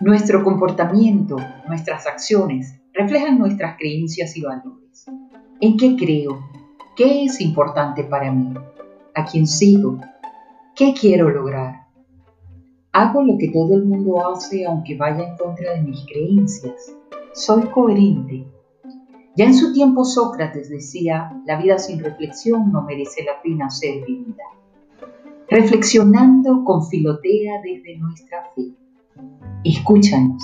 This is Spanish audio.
Nuestro comportamiento, nuestras acciones, reflejan nuestras creencias y valores. ¿En qué creo? ¿Qué es importante para mí? ¿A quién sigo? ¿Qué quiero lograr? ¿Hago lo que todo el mundo hace aunque vaya en contra de mis creencias? ¿Soy coherente? Ya en su tiempo Sócrates decía, la vida sin reflexión no merece la pena ser vivida. Reflexionando con filotea desde nuestra fe. Escúchanos.